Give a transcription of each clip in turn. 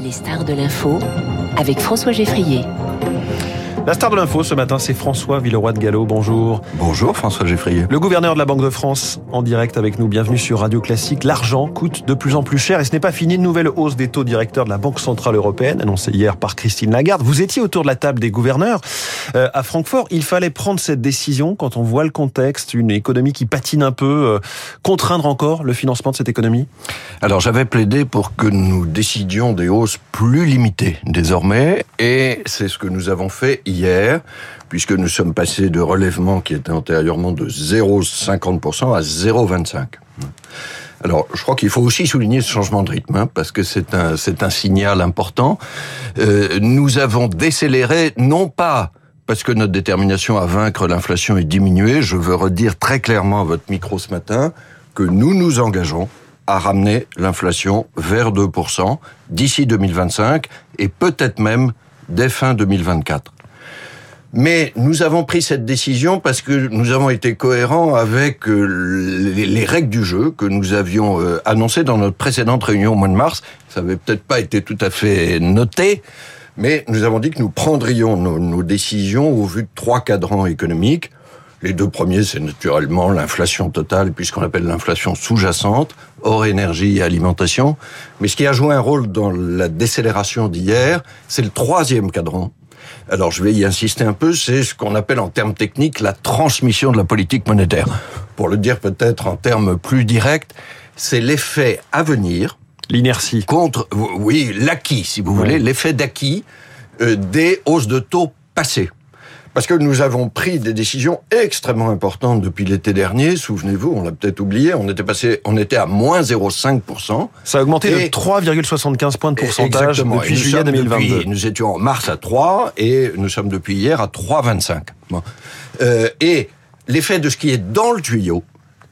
Les stars de l'info avec François Geffrier. La star de l'info ce matin, c'est François Villeroy de Gallo. Bonjour. Bonjour François Geffrier. Le gouverneur de la Banque de France en direct avec nous. Bienvenue sur Radio Classique. L'argent coûte de plus en plus cher et ce n'est pas fini. Une nouvelle hausse des taux directeurs de la Banque Centrale Européenne annoncée hier par Christine Lagarde. Vous étiez autour de la table des gouverneurs euh, à Francfort. Il fallait prendre cette décision quand on voit le contexte, une économie qui patine un peu, euh, contraindre encore le financement de cette économie? Alors j'avais plaidé pour que nous décidions des hausses plus limitées désormais et c'est ce que nous avons fait hier puisque nous sommes passés de relèvement qui était antérieurement de 0,50% à 0,25%. Alors, je crois qu'il faut aussi souligner ce changement de rythme, hein, parce que c'est un, c'est un signal important. Euh, nous avons décéléré, non pas parce que notre détermination à vaincre l'inflation est diminuée, je veux redire très clairement à votre micro ce matin que nous nous engageons à ramener l'inflation vers 2% d'ici 2025 et peut-être même dès fin 2024. Mais nous avons pris cette décision parce que nous avons été cohérents avec euh, les, règles du jeu que nous avions euh, annoncées dans notre précédente réunion au mois de mars. Ça n'avait peut-être pas été tout à fait noté, mais nous avons dit que nous prendrions nos, décisions au vu de trois cadrans économiques. Les deux premiers, c'est naturellement l'inflation totale, puisqu'on appelle l'inflation sous-jacente, hors énergie et alimentation. Mais ce qui a joué un rôle dans la décélération d'hier, c'est le troisième cadran, alors je vais y insister un peu, c'est ce qu'on appelle en termes techniques la transmission de la politique monétaire. Pour le dire peut-être en termes plus directs, c'est l'effet à venir. L'inertie. Contre, oui, l'acquis, si vous voulez, l'effet d'acquis euh, des hausses de taux passées. Parce que nous avons pris des décisions extrêmement importantes depuis l'été dernier. Souvenez-vous, on l'a peut-être oublié, on était passé, on était à moins 0,5%. Ça a augmenté de 3,75 points de pourcentage depuis juillet 2022. nous étions en mars à 3 et nous sommes depuis hier à 3,25. Bon. Euh, et l'effet de ce qui est dans le tuyau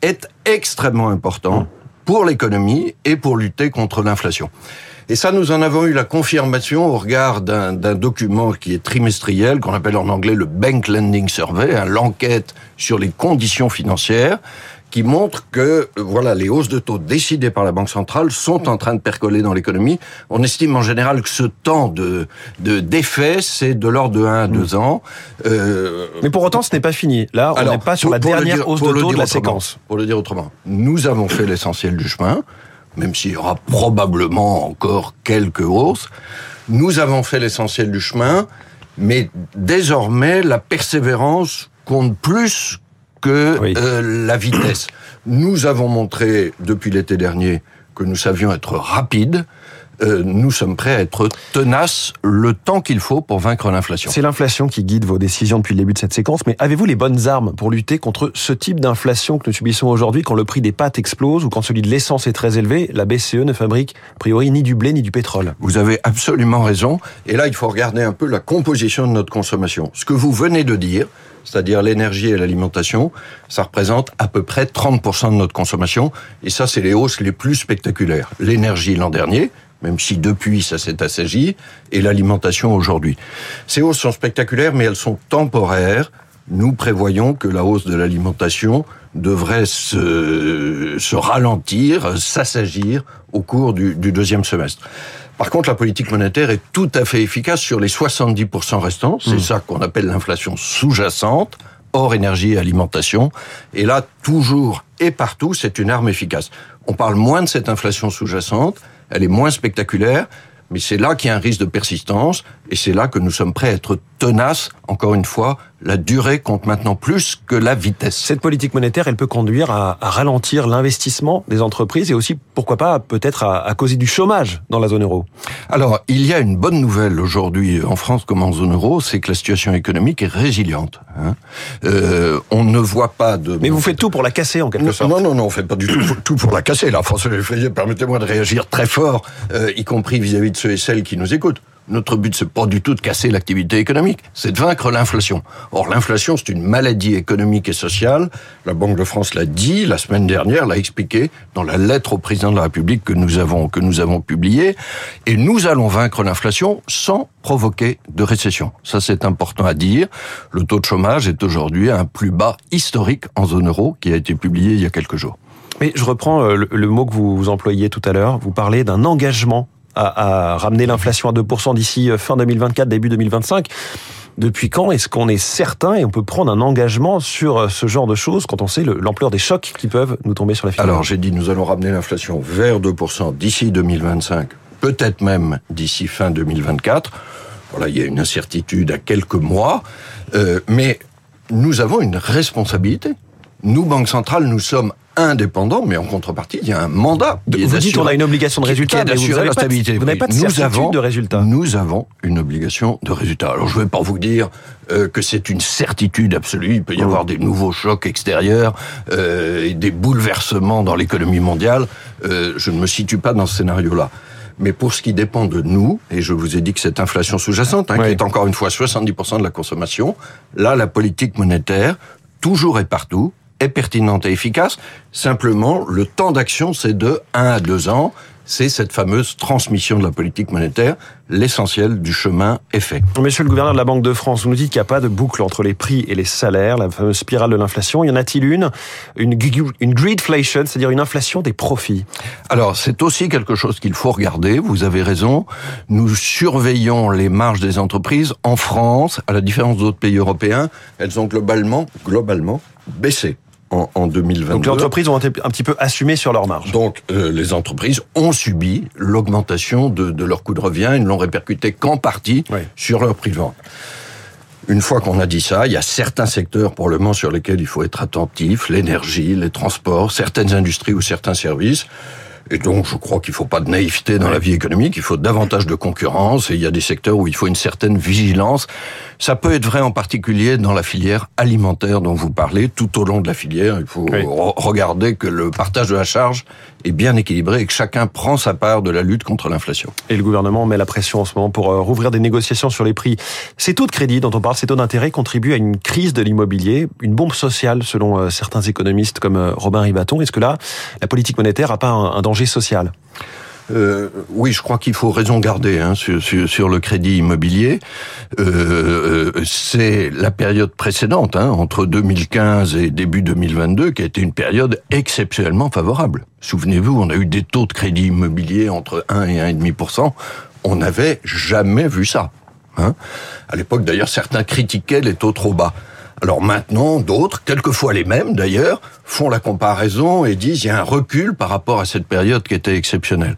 est extrêmement important pour l'économie et pour lutter contre l'inflation. Et ça, nous en avons eu la confirmation au regard d'un document qui est trimestriel, qu'on appelle en anglais le Bank Lending Survey, hein, l'enquête sur les conditions financières, qui montre que voilà les hausses de taux décidées par la Banque centrale sont en train de percoler dans l'économie. On estime en général que ce temps de d'effet, c'est de l'ordre de 1 à 2 hmm. ans. Euh, Mais pour autant, ce n'est pas fini. Là, on n'est pas sur la dernière hausse de taux de la séquence. Pour le dire autrement, nous avons fait l'essentiel du chemin même s'il y aura probablement encore quelques hausses. Nous avons fait l'essentiel du chemin, mais désormais, la persévérance compte plus que euh, la vitesse. Nous avons montré depuis l'été dernier que nous savions être rapides, euh, nous sommes prêts à être tenaces le temps qu'il faut pour vaincre l'inflation. C'est l'inflation qui guide vos décisions depuis le début de cette séquence, mais avez-vous les bonnes armes pour lutter contre ce type d'inflation que nous subissons aujourd'hui quand le prix des pâtes explose ou quand celui de l'essence est très élevé La BCE ne fabrique a priori ni du blé ni du pétrole? Vous avez absolument raison. Et là, il faut regarder un peu la composition de notre consommation. Ce que vous venez de dire, c'est-à-dire l'énergie et l'alimentation, ça représente à peu près 30% de notre consommation. Et ça, c'est les hausses les plus spectaculaires. L'énergie l'an dernier, même si depuis ça s'est assagi, et l'alimentation aujourd'hui. Ces hausses sont spectaculaires, mais elles sont temporaires. Nous prévoyons que la hausse de l'alimentation devrait se, se ralentir, s'assagir au cours du, du deuxième semestre. Par contre, la politique monétaire est tout à fait efficace sur les 70% restants. C'est mmh. ça qu'on appelle l'inflation sous-jacente, hors énergie et alimentation. Et là, toujours et partout, c'est une arme efficace. On parle moins de cette inflation sous-jacente, elle est moins spectaculaire, mais c'est là qu'il y a un risque de persistance, et c'est là que nous sommes prêts à être tenaces, encore une fois, la durée compte maintenant plus que la vitesse. Cette politique monétaire, elle peut conduire à, ralentir l'investissement des entreprises et aussi, pourquoi pas, peut-être à, causer du chômage dans la zone euro. Alors, il y a une bonne nouvelle aujourd'hui en France comme en zone euro, c'est que la situation économique est résiliente. Hein. Euh, on ne voit pas de... Mais vous faites tout pour la casser en quelque sorte. Non, non, non, on fait pas du tout, tout pour la casser. Là, François permettez-moi de réagir très fort, euh, y compris vis-à-vis de ceux et celles qui nous écoutent. Notre but, c'est pas du tout de casser l'activité économique, c'est de vaincre l'inflation. Or, l'inflation, c'est une maladie économique et sociale. La Banque de France l'a dit la semaine dernière, l'a expliqué dans la lettre au président de la République que nous avons, que nous avons publiée. Et nous allons vaincre l'inflation sans provoquer de récession. Ça, c'est important à dire. Le taux de chômage est aujourd'hui un plus bas historique en zone euro qui a été publié il y a quelques jours. Mais je reprends euh, le, mot que vous employiez tout à l'heure. Vous parlez d'un engagement à, ramener l'inflation à 2% d'ici fin 2024, début 2025. Depuis quand est-ce qu'on est certain et on peut prendre un engagement sur ce genre de choses quand on sait l'ampleur des chocs qui peuvent nous tomber sur la figure? Alors j'ai dit nous allons ramener l'inflation vers 2% d'ici 2025, peut-être même d'ici fin 2024. Voilà, il y a une incertitude à quelques mois, euh, mais nous avons une responsabilité. Nous, Banque centrale, nous sommes indépendant, mais en contrepartie, il y a un mandat. vous dites qu'on a une obligation de résultat, mais vous n'avez pas, vous n'avez pas de nous avons, de résultat. Nous avons une obligation de résultat. Alors je ne vais pas vous dire euh, que c'est une certitude absolue. Il peut y avoir des nouveaux chocs extérieurs, euh, et des bouleversements dans l'économie mondiale. Euh, je ne me situe pas dans ce scénario-là. Mais pour ce qui dépend de nous, et je vous ai dit que cette inflation sous-jacente, hein, qui est encore une fois 70% de la consommation, là, la politique monétaire, toujours et partout, est pertinente et efficace. Simplement, le temps d'action, c'est de 1 à 2 ans. C'est cette fameuse transmission de la politique monétaire. L'essentiel du chemin est fait. Monsieur le gouverneur de la Banque de France, vous nous dites qu'il n'y a pas de boucle entre les prix et les salaires, la fameuse spirale de l'inflation. Y en a-t-il une? Une, une greedflation, c'est-à-dire une inflation des profits Alors, c'est aussi quelque chose qu'il faut regarder. Vous avez raison. Nous surveillons les marges des entreprises. En France, à la différence d'autres pays européens, elles ont globalement, globalement baissé en, en 2022. Donc les entreprises ont un petit peu assumé sur leur marge. Donc euh, les entreprises ont subi l'augmentation de, de, leur coût de revient, ils ne l'ont répercuté qu'en partie oui. sur leur prix de vente. Une fois qu'on a dit ça, il y a certains secteurs pour le moment sur lesquels il faut être attentif, l'énergie, les transports, certaines industries ou certains services. Et donc, je crois qu'il ne faut pas de naïveté dans la vie économique, il faut davantage de concurrence, et il y a des secteurs où il faut une certaine vigilance. Ça peut être vrai en particulier dans la filière alimentaire dont vous parlez. Tout au long de la filière, il faut oui. regarder que le partage de la charge est bien équilibré et que chacun prend sa part de la lutte contre l'inflation. Et le gouvernement met la pression en ce moment pour rouvrir des négociations sur les prix. Ces taux de crédit dont on parle, ces taux d'intérêt contribuent à une crise de l'immobilier, une bombe sociale selon certains économistes comme Robin Ribaton. Est-ce que là, la politique monétaire n'a pas un danger social? Euh, oui, je crois qu'il faut raison garder hein, sur, sur, sur, le crédit immobilier. Euh, c'est la période précédente, hein, entre 2015 et début 2022, qui a été une période exceptionnellement favorable. Souvenez-vous, on a eu des taux de crédit immobilier entre 1 et 1,5%. On n'avait jamais vu ça. Hein. À l'époque, d'ailleurs, certains critiquaient les taux trop bas. Alors maintenant, d'autres, quelquefois les mêmes d'ailleurs, font la comparaison et disent il y a un recul par rapport à cette période qui était exceptionnelle.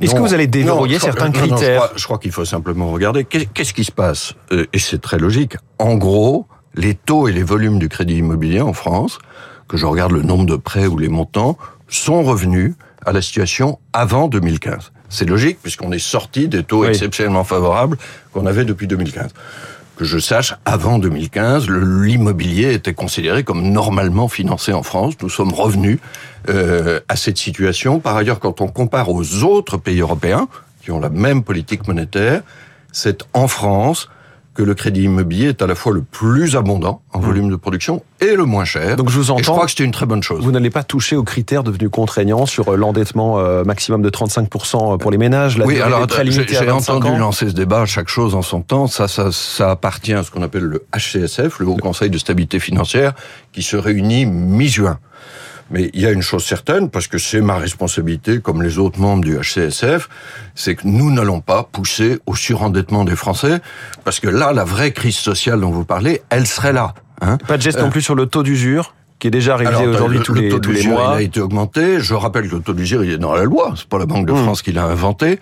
Est-ce que vous allez déverrouiller non, certains critères non, je, crois, je crois qu'il faut simplement regarder qu'est-ce qui se passe. Euh, et c'est très logique. En gros, les taux et les volumes du crédit immobilier en France, que je regarde le nombre de prêts ou les montants, sont revenus à la situation avant 2015. C'est logique puisqu'on est sorti des taux oui. exceptionnellement favorables qu'on avait depuis 2015 que je sache, avant 2015, l'immobilier était considéré comme normalement financé en France. Nous sommes revenus euh, à cette situation. Par ailleurs, quand on compare aux autres pays européens qui ont la même politique monétaire, c'est en France que le crédit immobilier est à la fois le plus abondant en volume de production et le moins cher. Donc je vous entends. Et je crois que c'était une très bonne chose. Vous n'allez pas toucher aux critères devenus contraignants sur l'endettement maximum de 35% pour les ménages. La oui, alors j'ai entendu ans. lancer ce débat. Chaque chose en son temps. Ça, ça, ça appartient à ce qu'on appelle le HCSF, le Haut Conseil de stabilité financière, qui se réunit mi-juin. Mais il y a une chose certaine, parce que c'est ma responsabilité, comme les autres membres du HCSF, c'est que nous n'allons pas pousser au surendettement des Français, parce que là, la vraie crise sociale dont vous parlez, elle serait là. Hein pas de geste non plus sur le taux d'usure qui est déjà révisé aujourd'hui tous, les, tous les mois. Il a été augmenté. Je rappelle que le taux d'usure, il est dans la loi. C'est pas la Banque de mmh. France qui l'a inventé.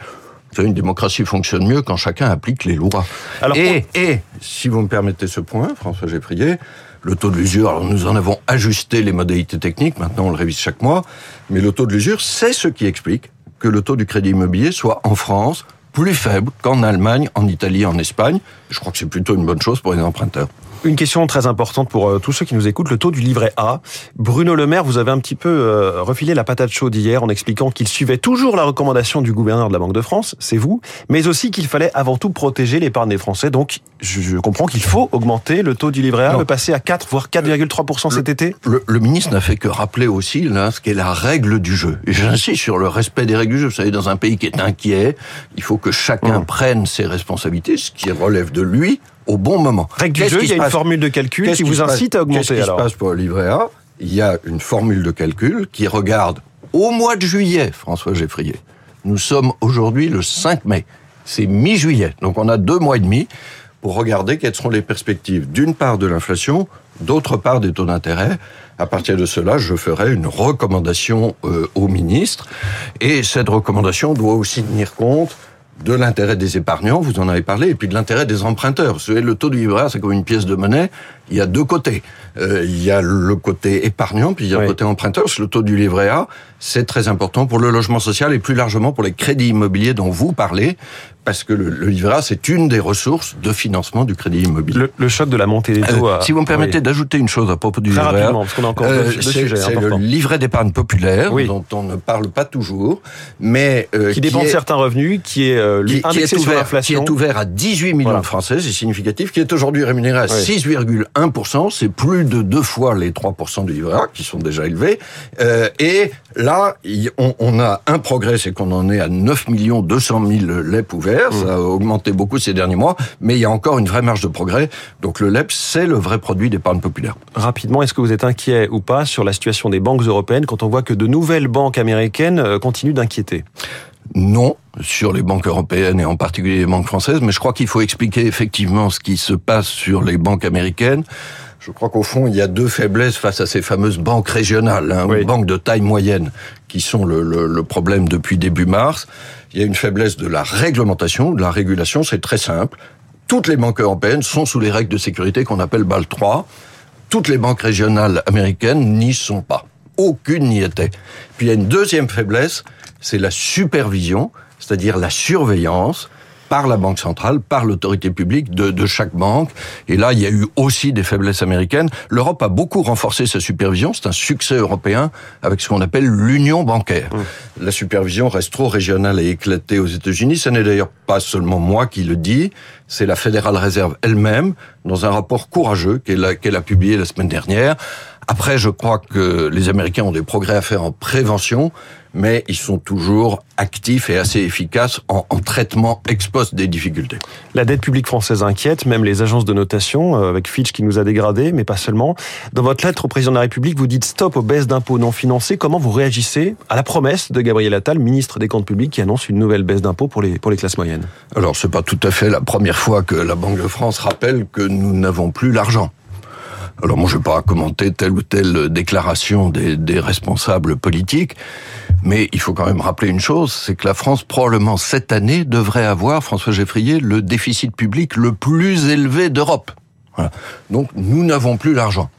Une démocratie fonctionne mieux quand chacun applique les lois. Alors, et, et, si vous me permettez ce point, François Geffrier, le taux de l'usure, alors nous en avons ajusté les modalités techniques, maintenant on le révise chaque mois, mais le taux de l'usure, c'est ce qui explique que le taux du crédit immobilier soit en France plus faible qu'en Allemagne, en Italie, en Espagne. Je crois que c'est plutôt une bonne chose pour les emprunteurs. Une question très importante pour euh, tous ceux qui nous écoutent, le taux du livret A. Bruno Le Maire, vous avez un petit peu euh, refilé la patate chaude hier en expliquant qu'il suivait toujours la recommandation du gouverneur de la Banque de France, c'est vous, mais aussi qu'il fallait avant tout protéger l'épargne des Français. Donc, je, je comprends qu'il faut augmenter le taux du livret A, non. le passer à 4, voire 4,3% cet été le, le, ministre n'a fait que rappeler aussi là, ce qu'est la règle du jeu. Et j'insiste sur le respect des règles du jeu. Vous savez, dans un pays qui est inquiet, il faut que chacun mmh. prenne ses responsabilités, ce qui relève de lui, au bon moment. Règle du jeu, il y a une formule de calcul qui vous incite à augmenter. Qu'est-ce qui se passe pour le livret A Il y a une formule de calcul qui regarde au mois de juillet, François Geffrier, Nous sommes aujourd'hui le 5 mai. C'est mi-juillet. Donc on a deux mois et demi pour regarder quelles seront les perspectives d'une part de l'inflation, d'autre part des taux d'intérêt. À partir de cela, je ferai une recommandation euh, au ministre. Et cette recommandation doit aussi tenir compte de l'intérêt des épargnants, vous en avez parlé, et puis de l'intérêt des emprunteurs. Vous savez, le taux du livret c'est comme une pièce de monnaie. Il y a deux côtés. Euh, il y a le côté épargnant, puis il y a le côté emprunteur. Le taux du livret A, c'est très important pour le logement social et plus largement pour les crédits immobiliers dont vous parlez, parce que le, le livret A, c'est une des ressources de financement du crédit immobilier. Le, choc de la montée des taux. Euh, si vous me permettez d'ajouter une chose à propos du livret A, parce qu'on a encore euh, C'est le livret d'épargne populaire dont on ne parle pas toujours, mais euh, qui dépend de certains revenus, qui est euh, lui, qui, est ouvert, qui est ouvert à 18 millions de Français, c'est significatif, qui est aujourd'hui rémunéré à 6,1%, c'est plus de deux fois les 3% du livret A qui sont déjà élevés, euh, et là on, on, a un progrès, c'est qu'on en est à 9 millions 200 000 LEP ouverts, ça a augmenté beaucoup ces derniers mois, mais il y a encore une vraie marge de progrès, donc le LEP c'est le vrai produit d'épargne populaire. Rapidement, est-ce que vous êtes inquiet ou pas sur la situation des banques européennes quand on voit que de nouvelles banques américaines euh, continuent d'inquiéter? Non sur les banques européennes et en particulier les banques françaises, mais je crois qu'il faut expliquer effectivement ce qui se passe sur les banques américaines. Je crois qu'au fond, il y a deux faiblesses face à ces fameuses banques régionales, hein, banques de taille moyenne, qui sont le, le, le, problème depuis début mars. Il y a une faiblesse de la réglementation, de la régulation, c'est très simple. Toutes les banques européennes sont sous les règles de sécurité qu'on appelle BAL 3. Toutes les banques régionales américaines n'y sont pas. Aucune n'y était. Puis il y a une deuxième faiblesse, c'est la supervision, c'est-à-dire la surveillance par la Banque centrale, par l'autorité publique de, de, chaque banque. Et là, il y a eu aussi des faiblesses américaines. L'Europe a beaucoup renforcé sa supervision. C'est un succès européen avec ce qu'on appelle l'union bancaire. Mmh. La supervision reste trop régionale et éclatée aux États-Unis. Ce n'est d'ailleurs pas seulement moi qui le dis. C'est la Fédérale Réserve elle-même, dans un rapport courageux qu'elle a, qu'elle a publié la semaine dernière. Après, je crois que les Américains ont des progrès à faire en prévention, mais ils sont toujours actifs et assez efficaces en, en traitement ex post des difficultés. La dette publique française inquiète, même les agences de notation, euh, avec Fitch qui nous a dégradés, mais pas seulement. Dans votre lettre au président de la République, vous dites stop aux baisses d'impôts non financées. Comment vous réagissez à la promesse de Gabriel Attal, ministre des Comptes publics, qui annonce une nouvelle baisse d'impôts pour les, pour les classes moyennes? Alors, c'est pas tout à fait la première fois que la Banque de France rappelle que nous n'avons plus l'argent. Alors moi, je ne vais pas commenter telle ou telle déclaration des, des, responsables politiques, mais il faut quand même rappeler une chose, c'est que la France, probablement cette année, devrait avoir, François Geffrier, le déficit public le plus élevé d'Europe. Voilà. Donc nous n'avons plus l'argent.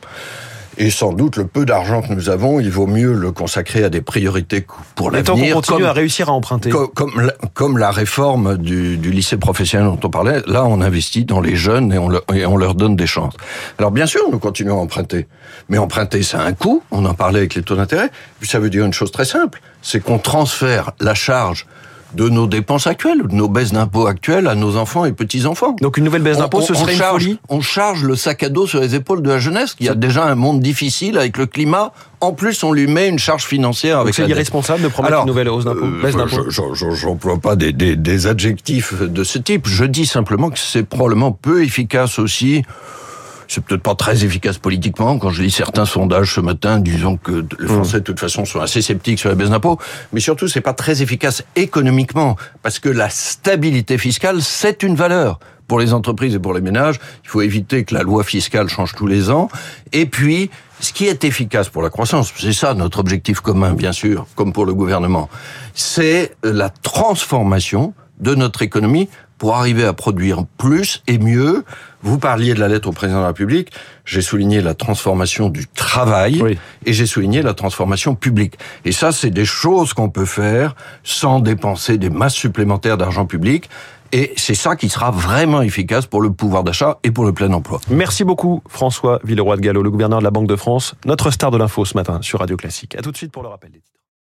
Et sans doute, le peu d'argent que nous avons, il vaut mieux le consacrer à des priorités pour l'avenir. Tant qu'on continue comme, à réussir à emprunter. Comme, comme, la, comme la réforme du, du, lycée professionnel dont on parlait, là, on investit dans les jeunes et on, le, et on leur donne des chances. Alors, bien sûr, nous continuons à emprunter. Mais emprunter, ça a un coût. On en parlait avec les taux d'intérêt. Ça veut dire une chose très simple. C'est qu'on transfère la charge de nos dépenses actuelles, de nos baisses d'impôts actuelles à nos enfants et petits-enfants. Donc une nouvelle baisse d'impôts, ce serait charge, une folie On charge le sac à dos sur les épaules de la jeunesse, qui a déjà un monde difficile avec le climat. En plus, on lui met une charge financière avec C'est irresponsable de promettre une nouvelle hausse d'impôts, euh, J'emploie pas des, des, des adjectifs de ce type. Je dis simplement que c'est probablement peu efficace aussi c'est peut-être pas très efficace politiquement. Quand je lis certains sondages ce matin, disons que les Français de toute façon sont assez sceptiques sur la baisse d'impôts, mais surtout c'est pas très efficace économiquement parce que la stabilité fiscale c'est une valeur pour les entreprises et pour les ménages. Il faut éviter que la loi fiscale change tous les ans. Et puis, ce qui est efficace pour la croissance, c'est ça notre objectif commun, bien sûr, comme pour le gouvernement, c'est la transformation de notre économie pour arriver à produire plus et mieux. Vous parliez de la lettre au président de la République, j'ai souligné la transformation du travail oui. et j'ai souligné la transformation publique. Et ça, c'est des choses qu'on peut faire sans dépenser des masses supplémentaires d'argent public. Et c'est ça qui sera vraiment efficace pour le pouvoir d'achat et pour le plein emploi. Merci beaucoup François Villeroy de Gallo, le gouverneur de la Banque de France, notre star de l'info ce matin sur Radio Classique. À tout de suite pour le rappel des titres.